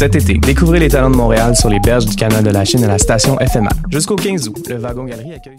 Cet été, découvrez les talents de Montréal sur les berges du canal de la Chine à la station FMA. Jusqu'au 15 août, le Wagon Galerie accueille...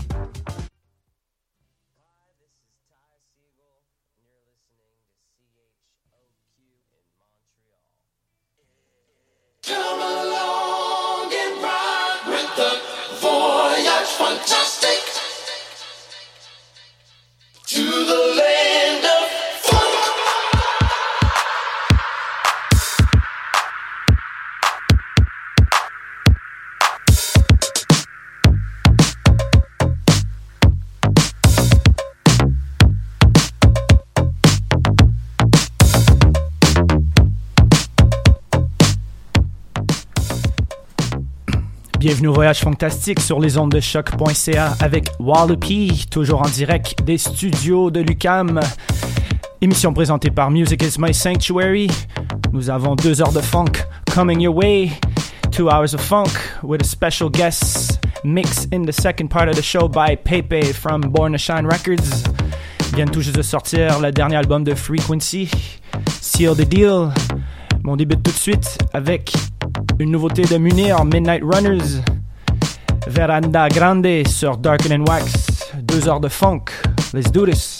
To the land Bienvenue au Voyage Fantastique sur les ondes de choc.ca avec Wallopy, toujours en direct des studios de l'UCAM. Émission présentée par Music is My Sanctuary. Nous avons deux heures de funk coming your way. Two hours of funk with a special guest mix in the second part of the show by Pepe from Born to Shine Records. Ils viennent tout juste de sortir le dernier album de Frequency, Seal the Deal. Mais on débute tout de suite avec une nouveauté de Munir, Midnight Runners. Veranda Grande sur Darken and Wax. Deux heures de funk. Let's do this.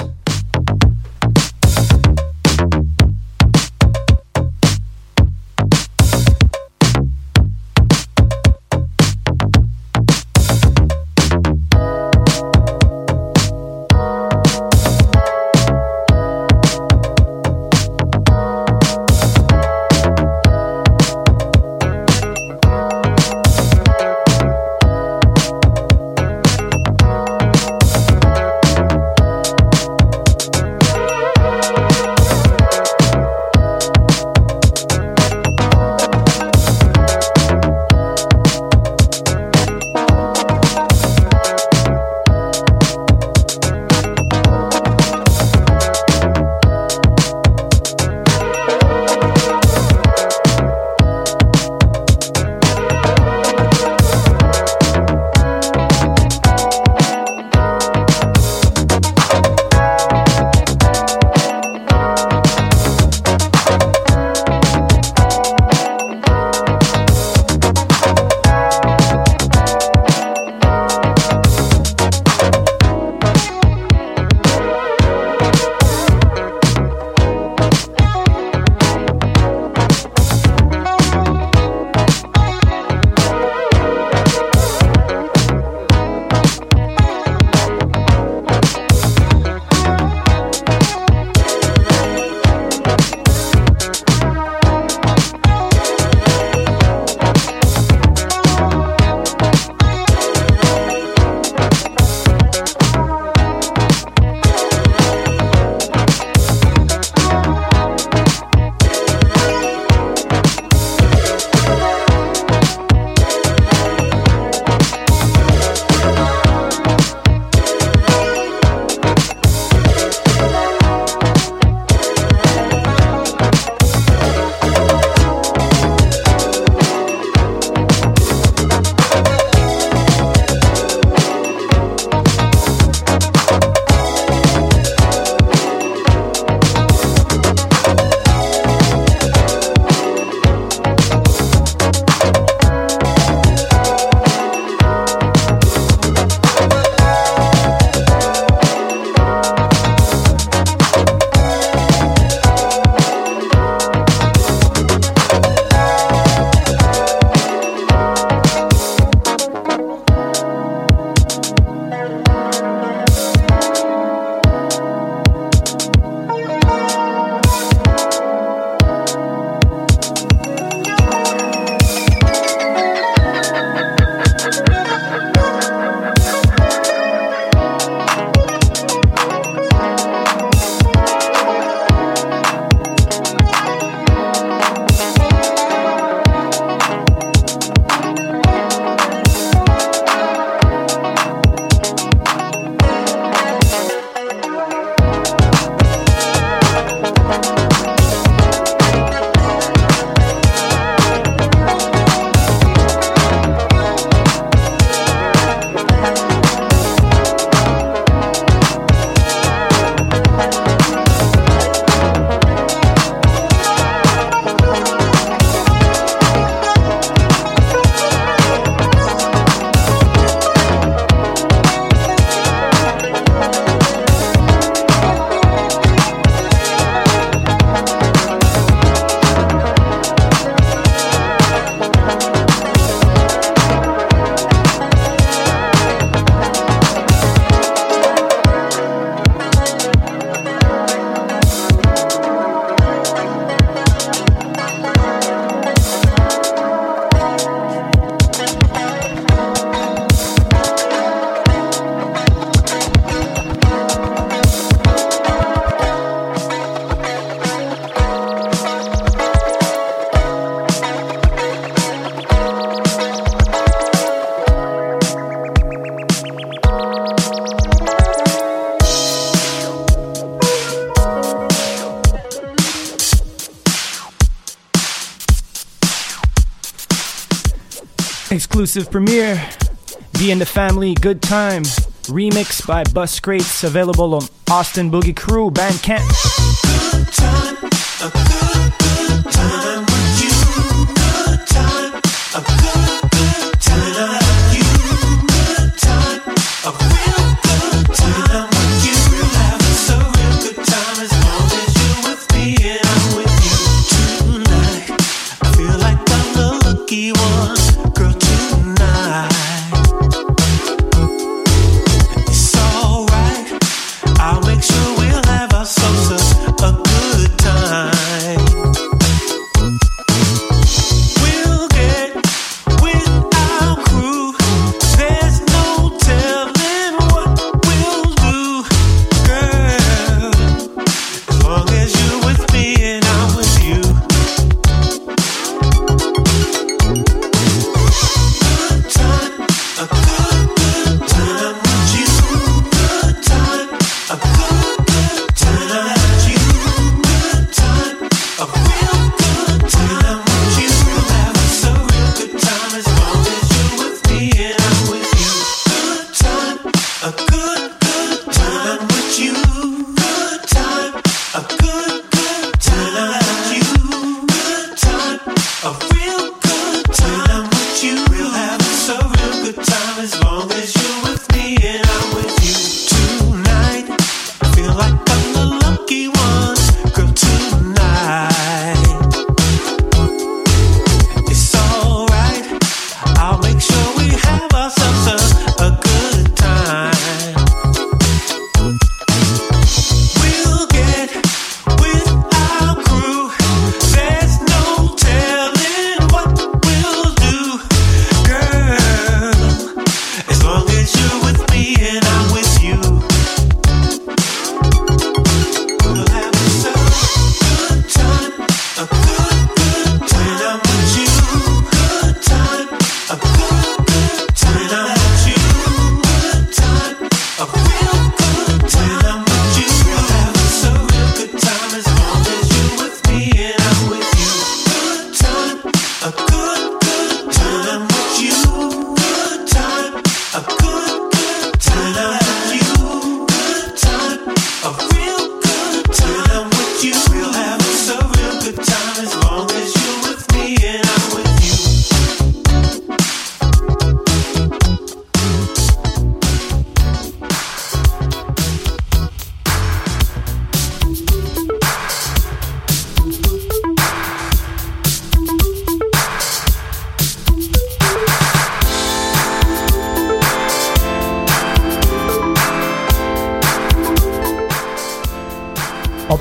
exclusive premiere. Be in the Family, Good Time, remix by Bus Crates, available on Austin Boogie Crew Bandcamp.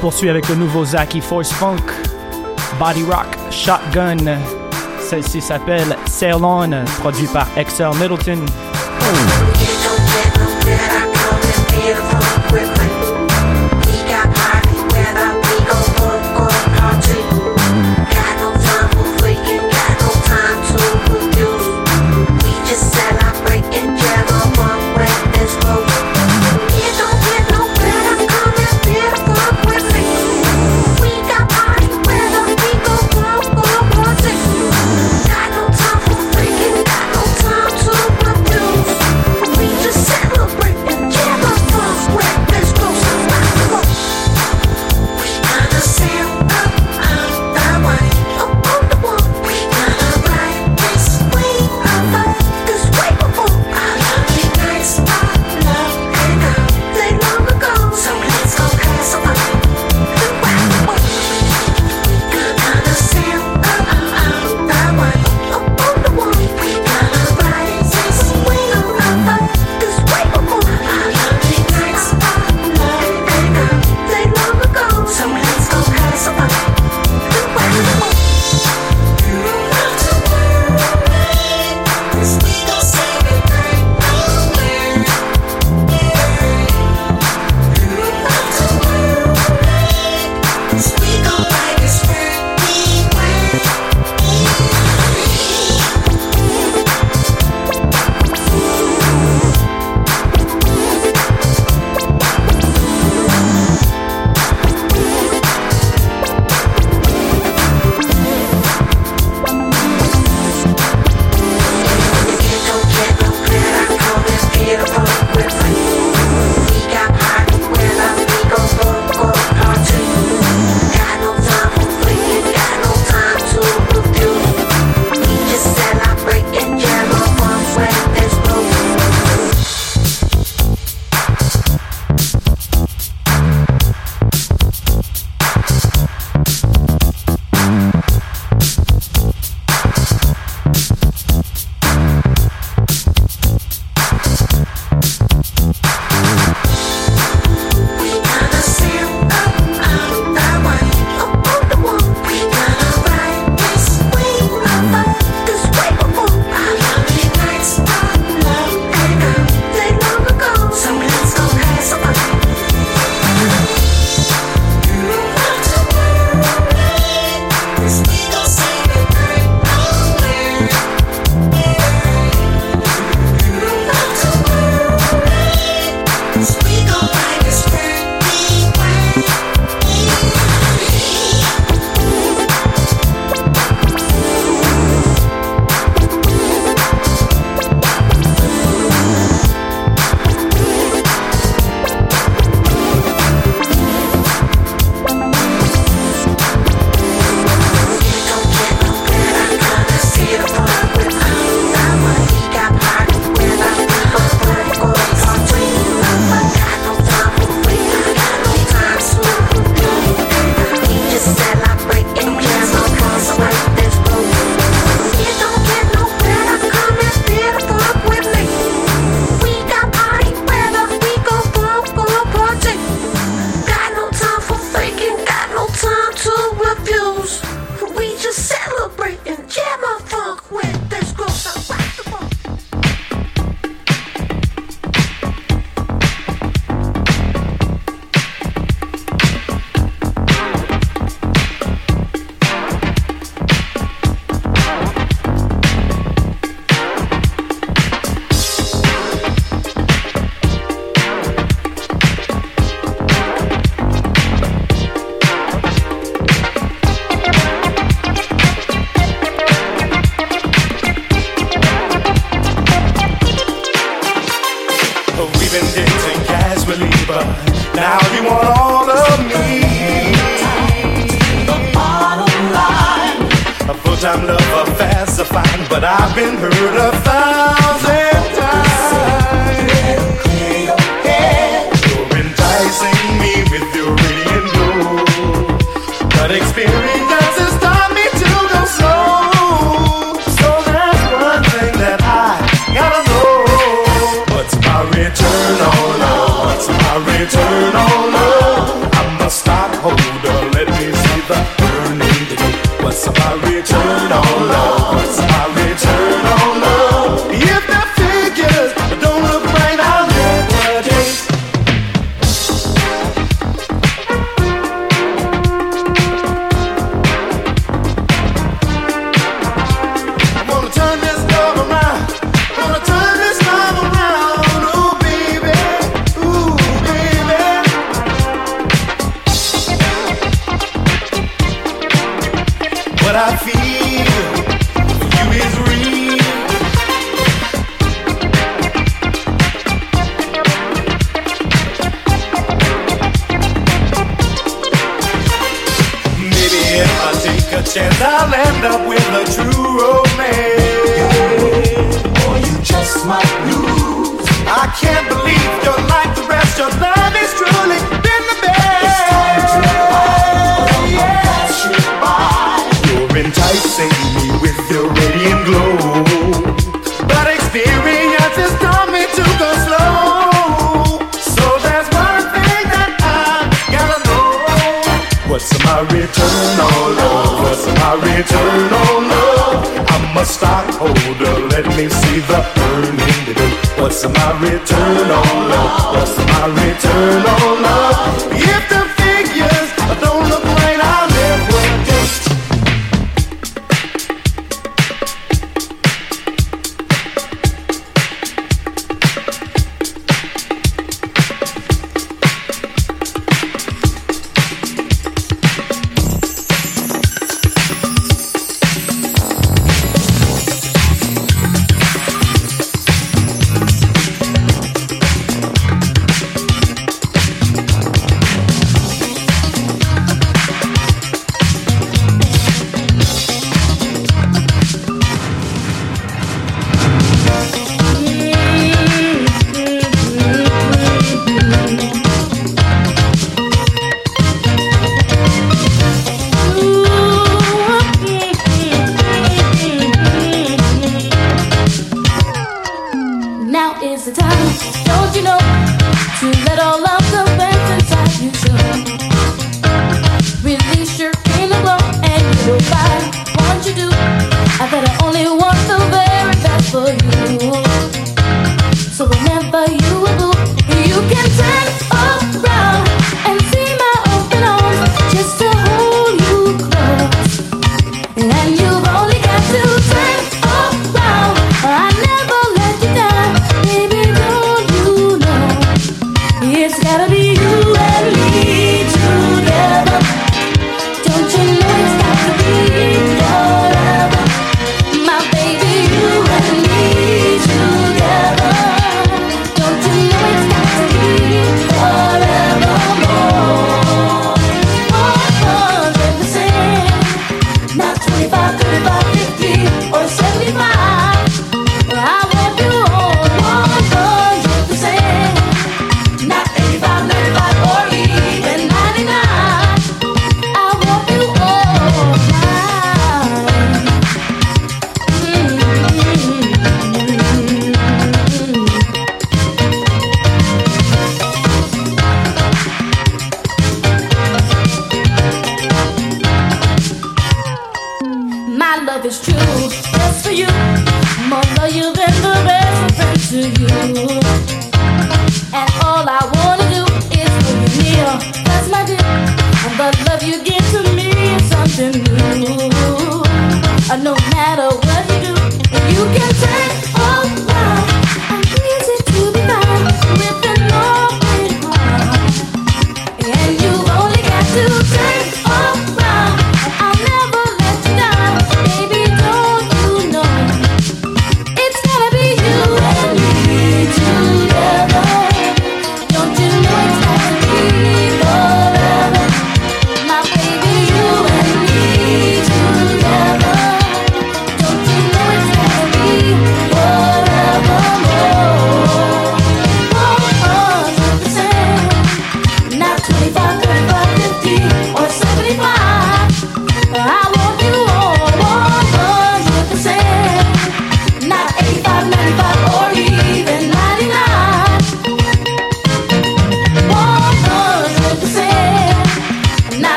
poursuit avec le nouveau Zaki e. Force Funk, Body Rock, Shotgun. Celle-ci s'appelle On, produit par XL Middleton.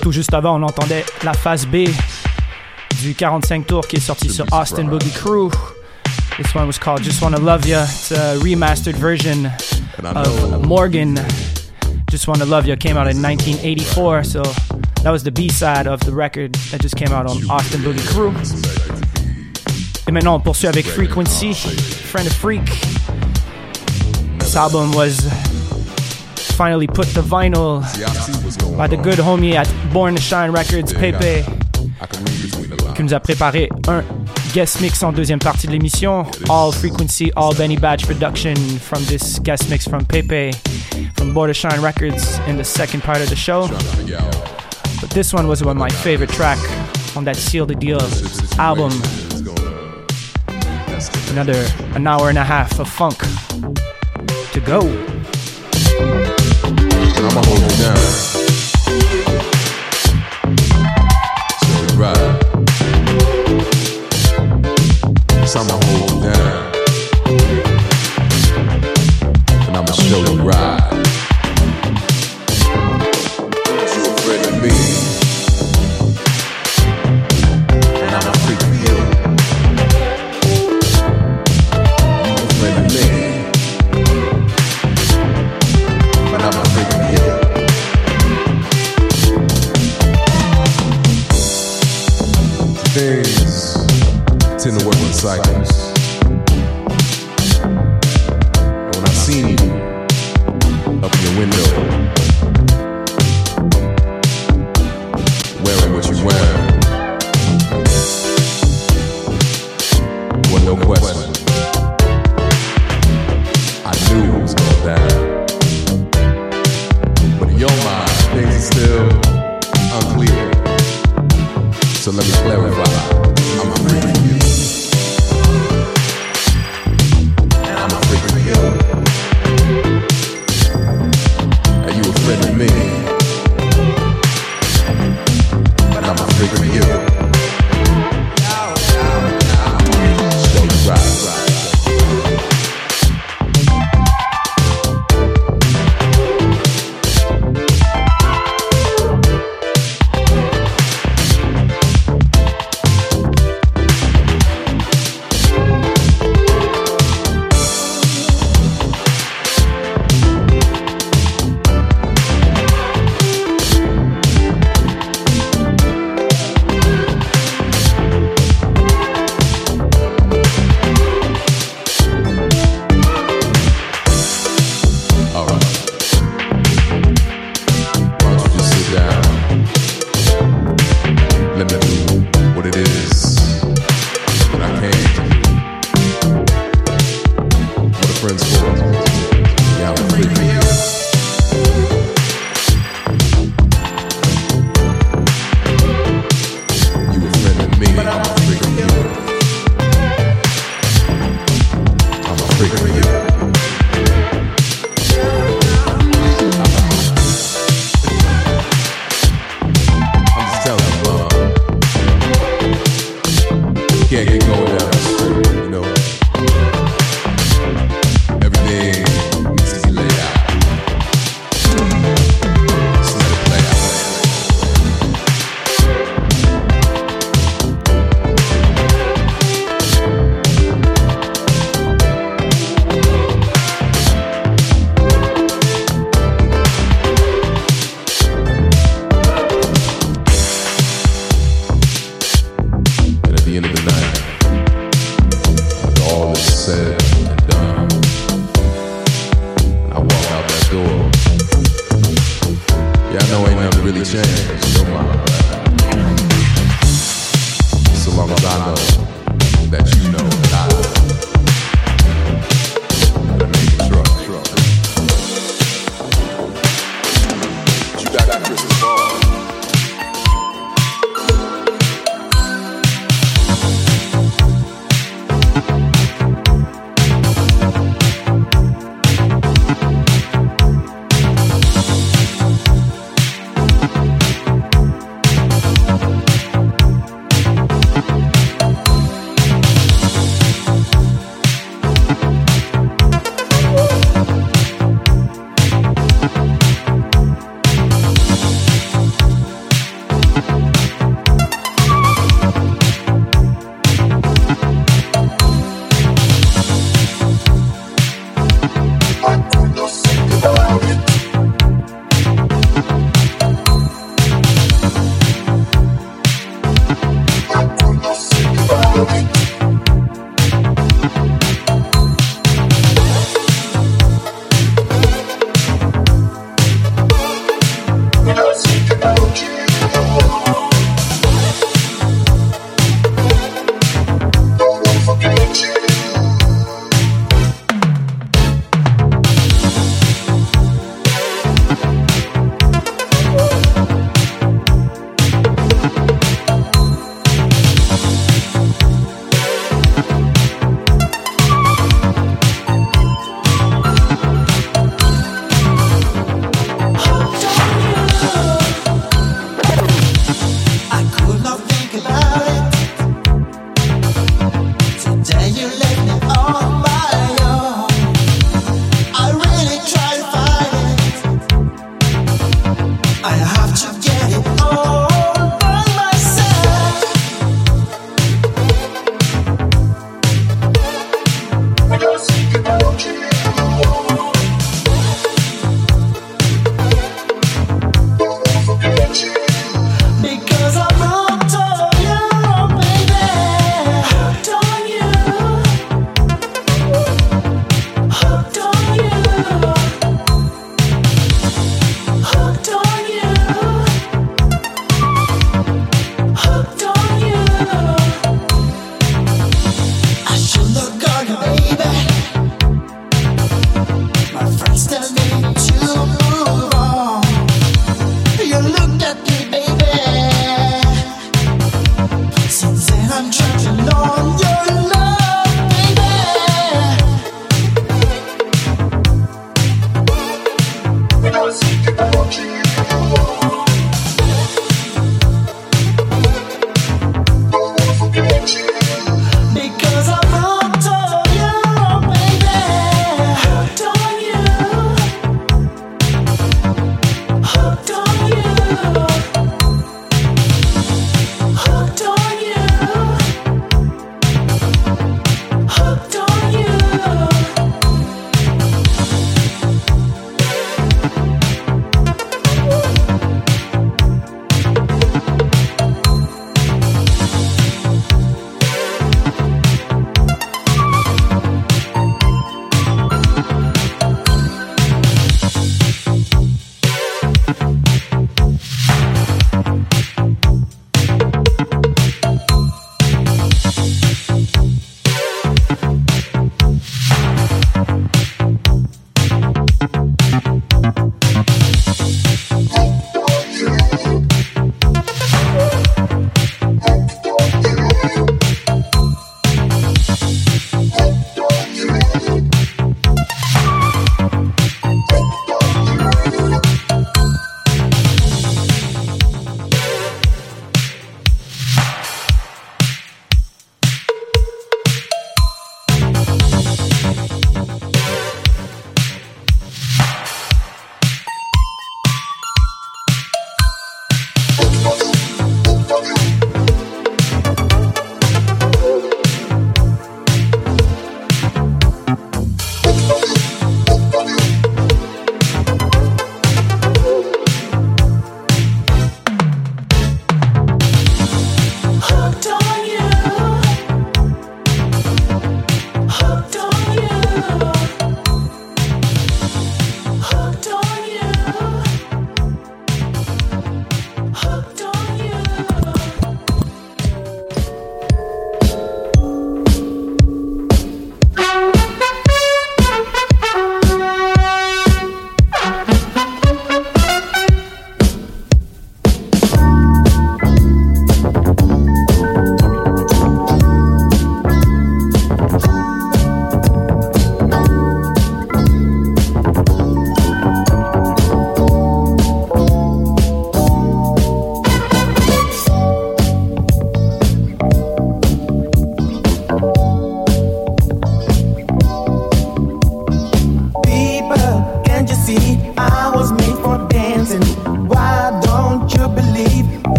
Tout juste avant, on entendait la phase B du 45 tours qui est sorti sur Austin Boogie Crew. This one was called Just Wanna Love Ya. It's a remastered version of Morgan. Just Wanna Love Ya came out in 1984, so that was the B-side of the record that just came out on Austin Boogie Crew. Et maintenant, on poursuit avec Frequency, Friend of Freak. This album was finally put the vinyl See, I see what's going by the good homie at Born to Shine Records, Pepe, I can read the lines. qui nous a préparé un guest mix en deuxième partie de l'émission. All Frequency, All Benny Badge production from this guest mix from Pepe from Born to Shine Records in the second part of the show. Trying to figure out But this one was one of my favorite track on that Seal the Deal album. is gonna- that's the- Another an hour and a half of funk to go. I'ma hold you down.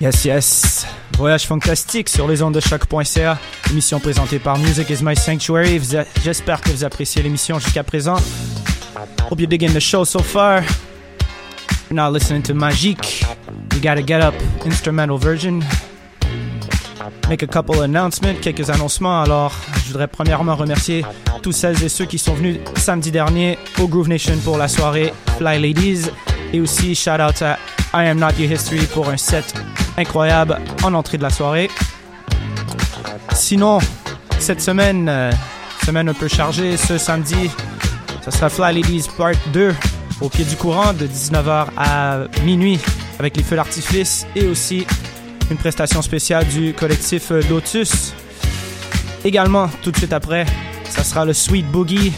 Yes, yes. Voyage fantastique sur les ondes de choc.ca. Émission présentée par Music is My Sanctuary. J'espère que vous appréciez l'émission jusqu'à présent. Hope you're digging the show so far. You're now listening to Magique. You gotta get up instrumental version. Make a couple announcements, quelques annoncements. Alors, je voudrais premièrement remercier tous celles et ceux qui sont venus samedi dernier au Groove Nation pour la soirée Fly Ladies. Et aussi, shout out à I Am Not Your History pour un set incroyable en entrée de la soirée. Sinon, cette semaine, euh, semaine un peu chargée, ce samedi, ça sera Fly Ladies Part 2 au pied du courant de 19h à minuit avec les feux d'artifice et aussi une prestation spéciale du collectif euh, Lotus. Également, tout de suite après, ça sera le Sweet Boogie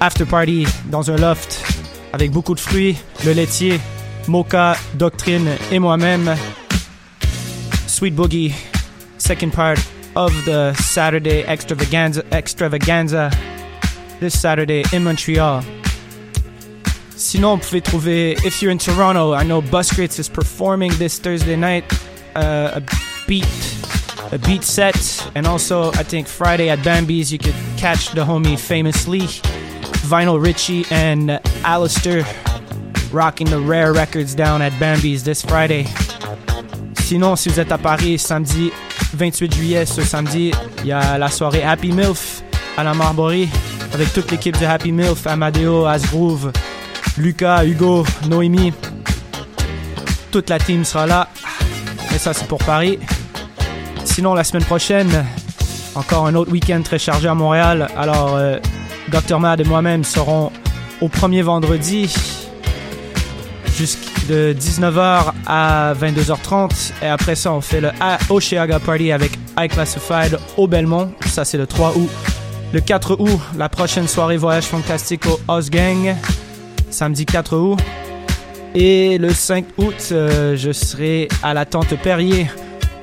After Party dans un loft avec beaucoup de fruits, le laitier, Mocha, Doctrine et moi-même. Sweet Boogie, second part of the Saturday extravaganza, extravaganza this Saturday in Montreal. Sinon, vous pouvez trouver, if you're in Toronto, I know Buskrates is performing this Thursday night, uh, a beat, a beat set, and also I think Friday at Bambi's you could catch the homie Famous Lee, Vinyl Richie, and Alistair rocking the rare records down at Bambi's this Friday. Sinon, si vous êtes à Paris, samedi 28 juillet, ce samedi, il y a la soirée Happy MILF à la Marborie avec toute l'équipe de Happy MILF, Amadeo, Asgroove, Lucas, Hugo, Noémie. Toute la team sera là. Et ça, c'est pour Paris. Sinon, la semaine prochaine, encore un autre week-end très chargé à Montréal. Alors, euh, Dr. Mad et moi-même serons au premier vendredi de 19h à 22h30 et après ça on fait le Oceaga Party avec I Classified au Belmont ça c'est le 3 août Le 4 août, la prochaine soirée Voyage Fantastique au Osgang. Samedi 4 août. Et le 5 août, euh, je serai à la Tente Perrier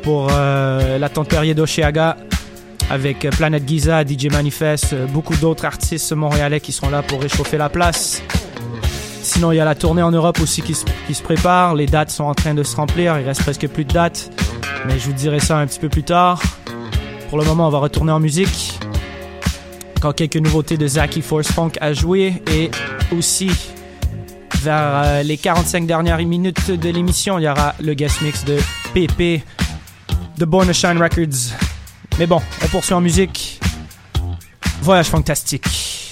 pour euh, la Tente Perrier d'Oshiaga avec euh, Planète Giza, DJ Manifest, beaucoup d'autres artistes montréalais qui seront là pour réchauffer la place. Sinon, il y a la tournée en Europe aussi qui se, prépare. Les dates sont en train de se remplir. Il reste presque plus de dates. Mais je vous dirai ça un petit peu plus tard. Pour le moment, on va retourner en musique. Encore quelques nouveautés de Zaki Force Funk à jouer. Et aussi, vers euh, les 45 dernières minutes de l'émission, il y aura le guest mix de PP de Born Shine Records. Mais bon, on poursuit en musique. Voyage fantastique.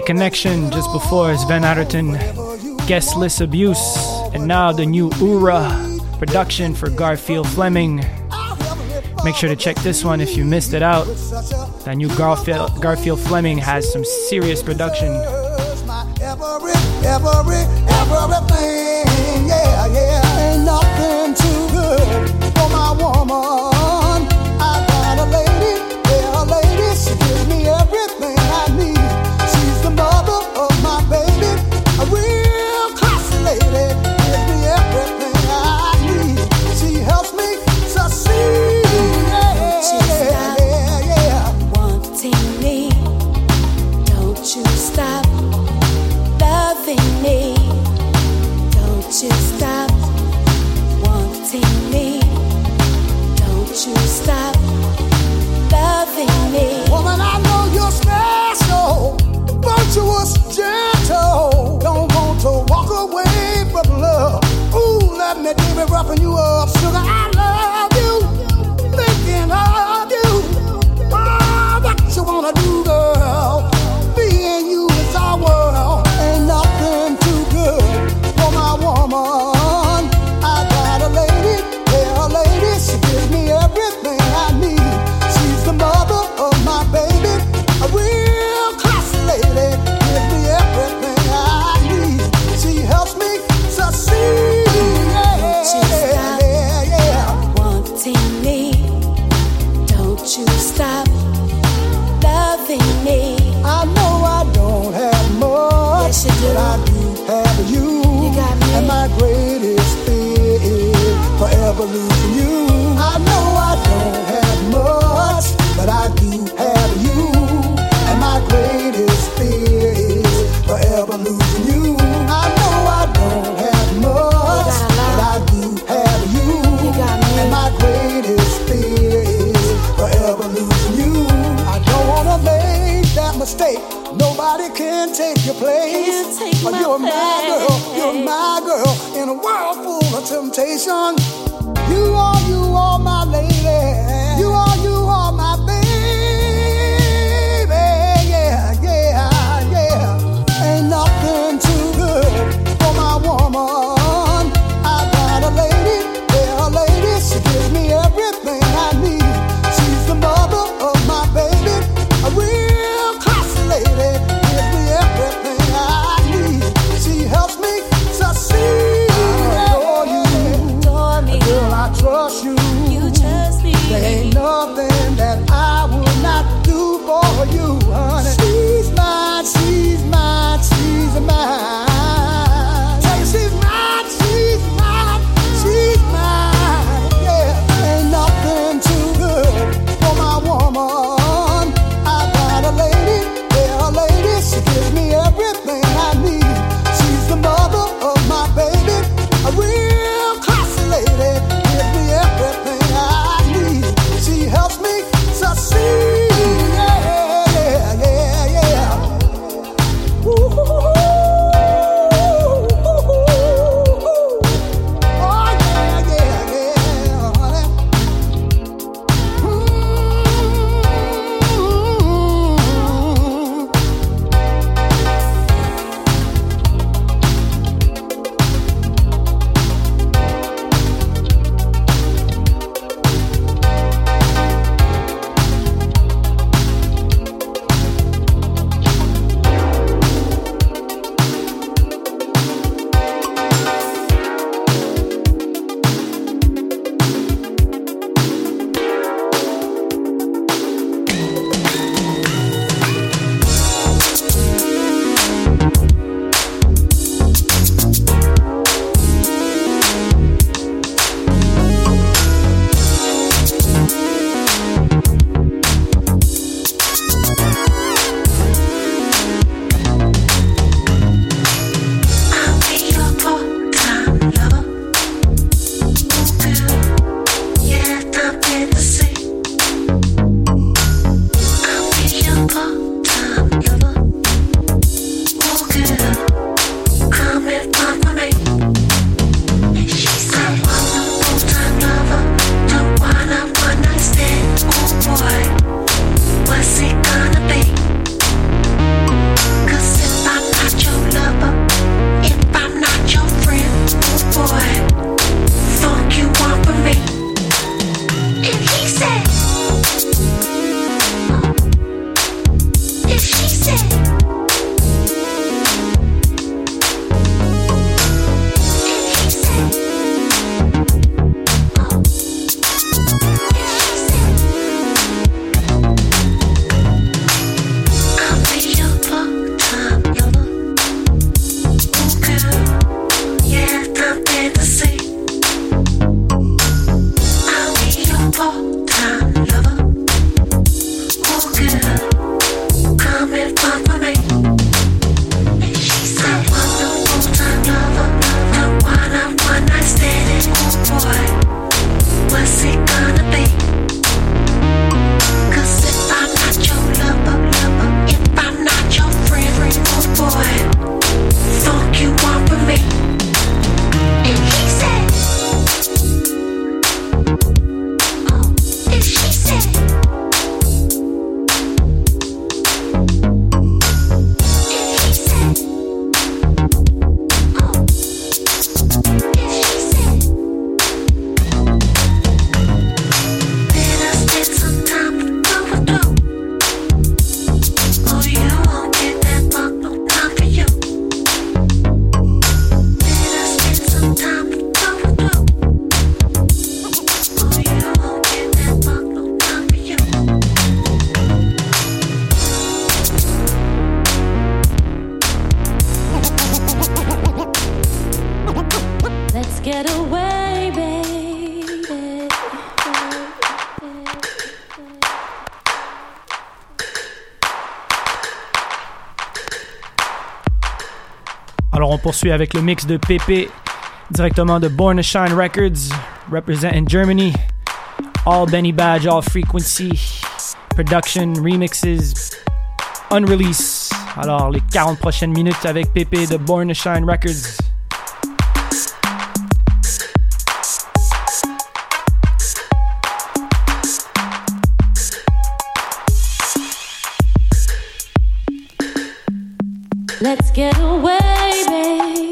Connection just before Sven Atherton, Guest List Abuse, and now the new Ura production for Garfield Fleming. Make sure to check this one if you missed it out. That new Garfield, Garfield Fleming has some serious production. Poursuit avec le mix de PP directement de Born to Shine Records, representing Germany. All Benny Badge, all frequency, production, remixes, unrelease. Alors les 40 prochaines minutes avec PP de Born to Shine Records. Let's get away, baby.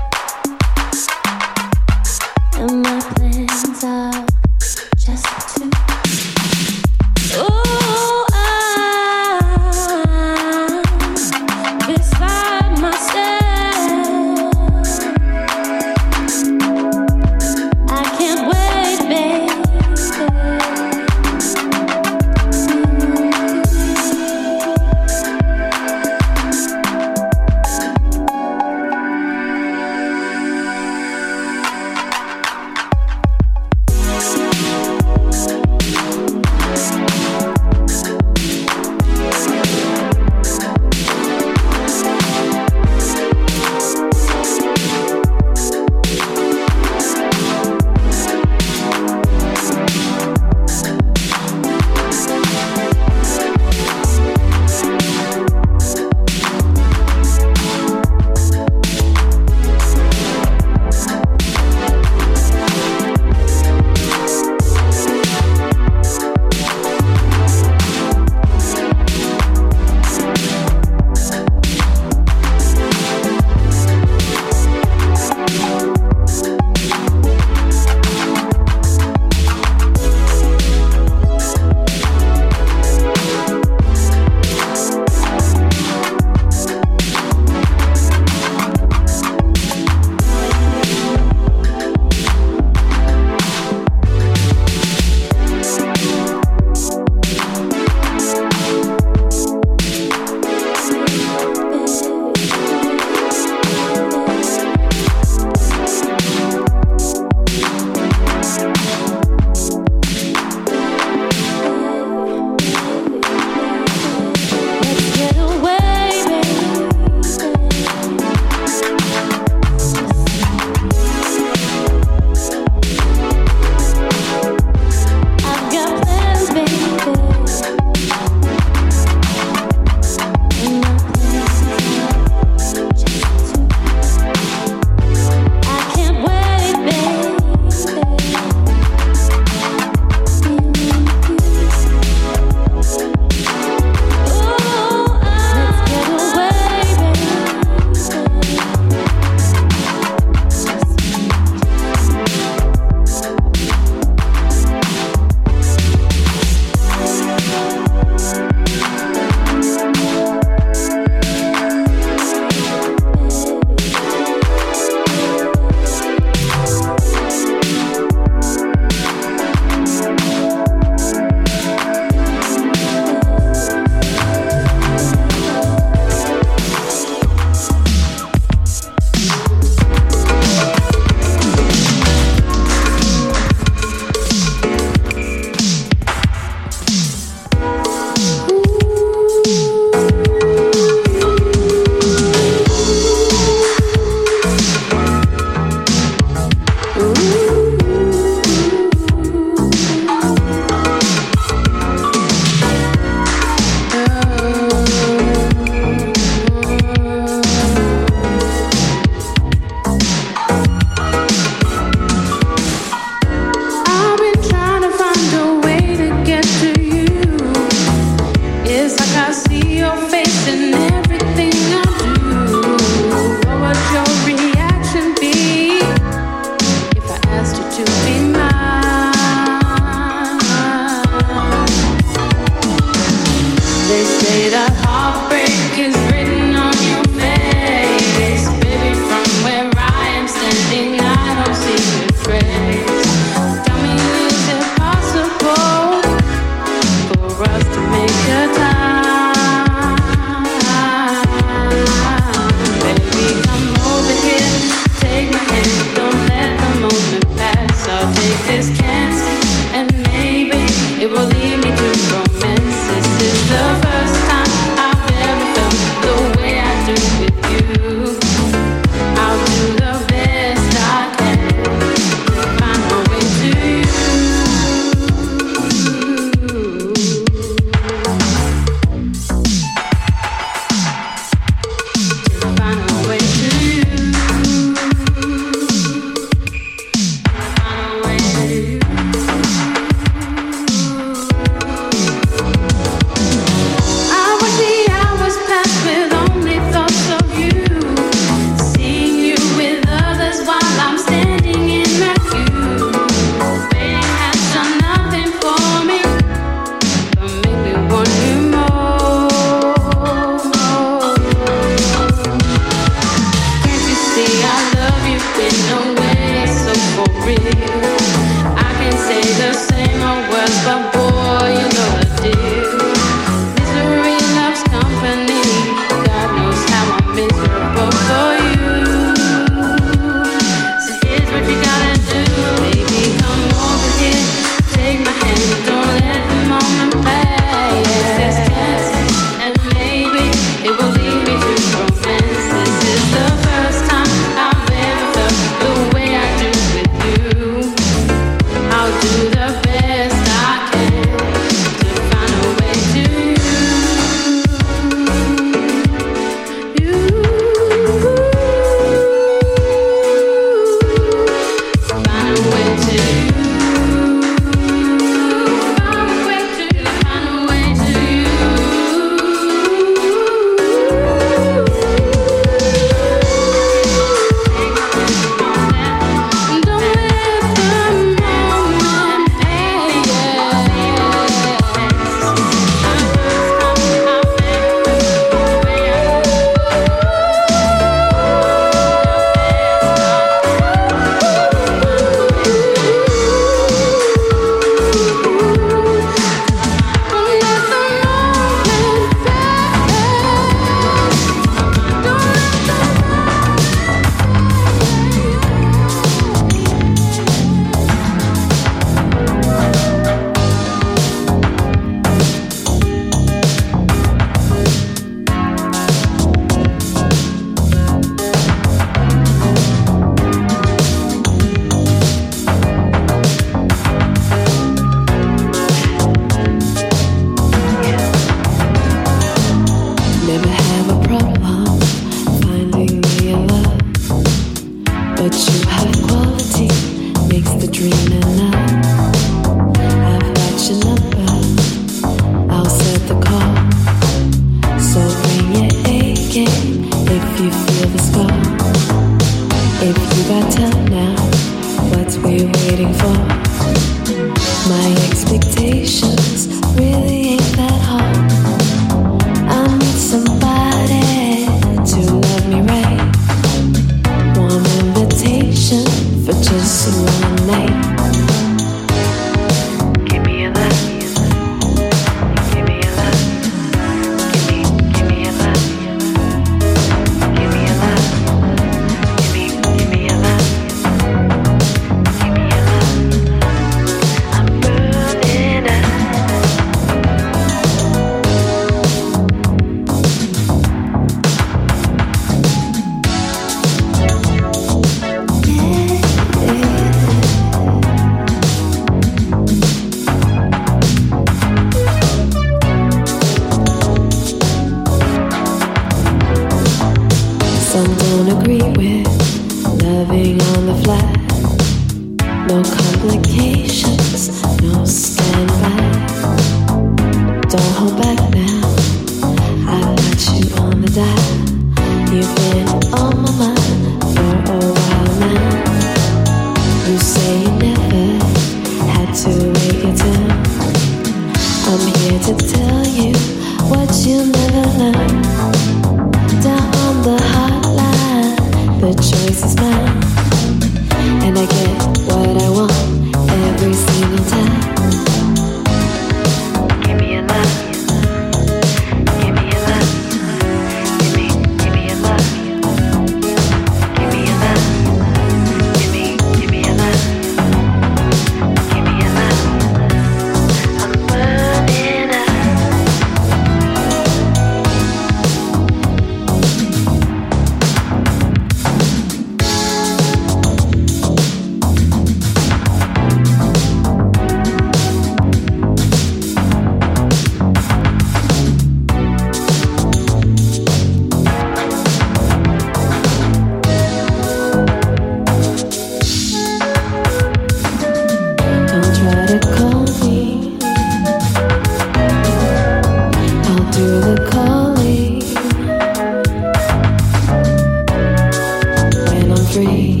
Free.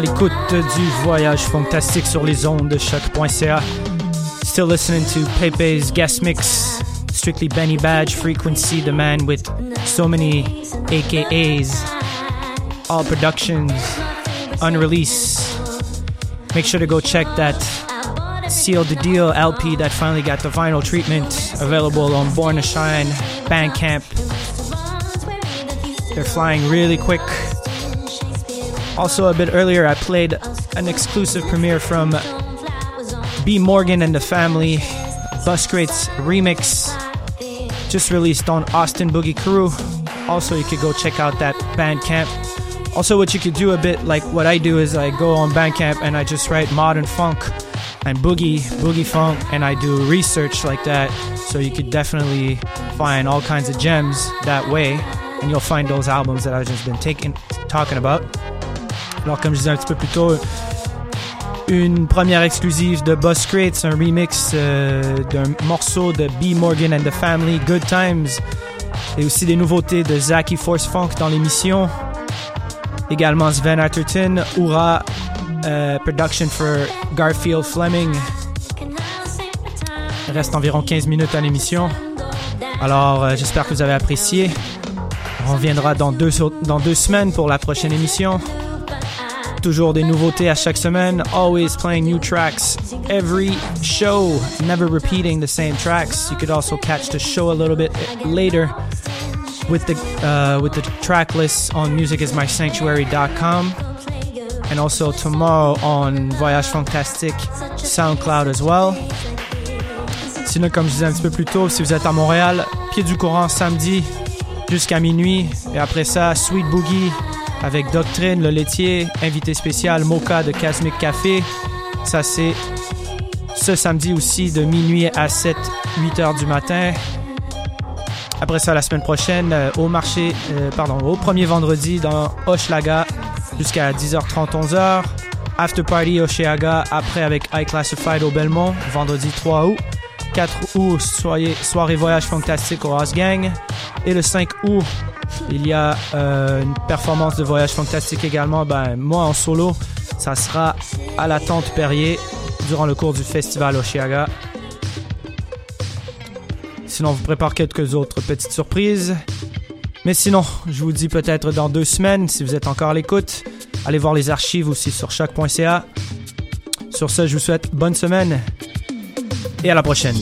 L'écoute du voyage fantastique sur les ondes de choc.ca. Still listening to Pepe's guest mix, strictly Benny Badge Frequency, the man with so many AKAs, all productions, unreleased. Make sure to go check that Seal the Deal LP that finally got the vinyl treatment available on Born to Shine, Bandcamp. They're flying really quick. Also, a bit earlier, I played an exclusive premiere from B. Morgan and the Family, Buscrates remix, just released on Austin Boogie Crew. Also, you could go check out that Bandcamp. Also, what you could do a bit like what I do is I go on Bandcamp and I just write modern funk and boogie, boogie funk, and I do research like that. So you could definitely find all kinds of gems that way, and you'll find those albums that I've just been taking, talking about. Alors, comme je disais un petit peu plus tôt, une première exclusive de Boss Crates, un remix euh, d'un morceau de B. Morgan and the Family, Good Times, et aussi des nouveautés de Zachy Force Funk dans l'émission. Également Sven Atherton, Oura, euh, production for Garfield Fleming. Il reste environ 15 minutes à l'émission. Alors, euh, j'espère que vous avez apprécié. On reviendra dans deux, dans deux semaines pour la prochaine émission. Toujours des nouveautés à chaque semaine. Always playing new tracks every show. Never repeating the same tracks. You could also catch the show a little bit later with the uh, with the track list on musicismysanctuary.com and also tomorrow on Voyage Fantastique SoundCloud as well. Sinon, comme je disais un petit peu plus tôt, si vous êtes à Montréal, pied du courant samedi jusqu'à minuit. Et après ça, Sweet Boogie avec Doctrine, le laitier, invité spécial Mocha de Casmic Café. Ça, c'est ce samedi aussi de minuit à 7, 8 heures du matin. Après ça, la semaine prochaine, euh, au marché, euh, pardon, au premier vendredi dans Hochelaga jusqu'à 10h30, 11h. After Party Hochelaga, après avec High Classified au Belmont, vendredi 3 août. 4 août, soirée, soirée voyage fantastique au House Gang. Et le 5 août, il y a euh, une performance de voyage fantastique également. Ben, moi en solo, ça sera à la Tente Perrier durant le cours du festival Oshiaga. Sinon, on vous prépare quelques autres petites surprises. Mais sinon, je vous dis peut-être dans deux semaines, si vous êtes encore à l'écoute, allez voir les archives aussi sur choc.ca. Sur ce, je vous souhaite bonne semaine et à la prochaine.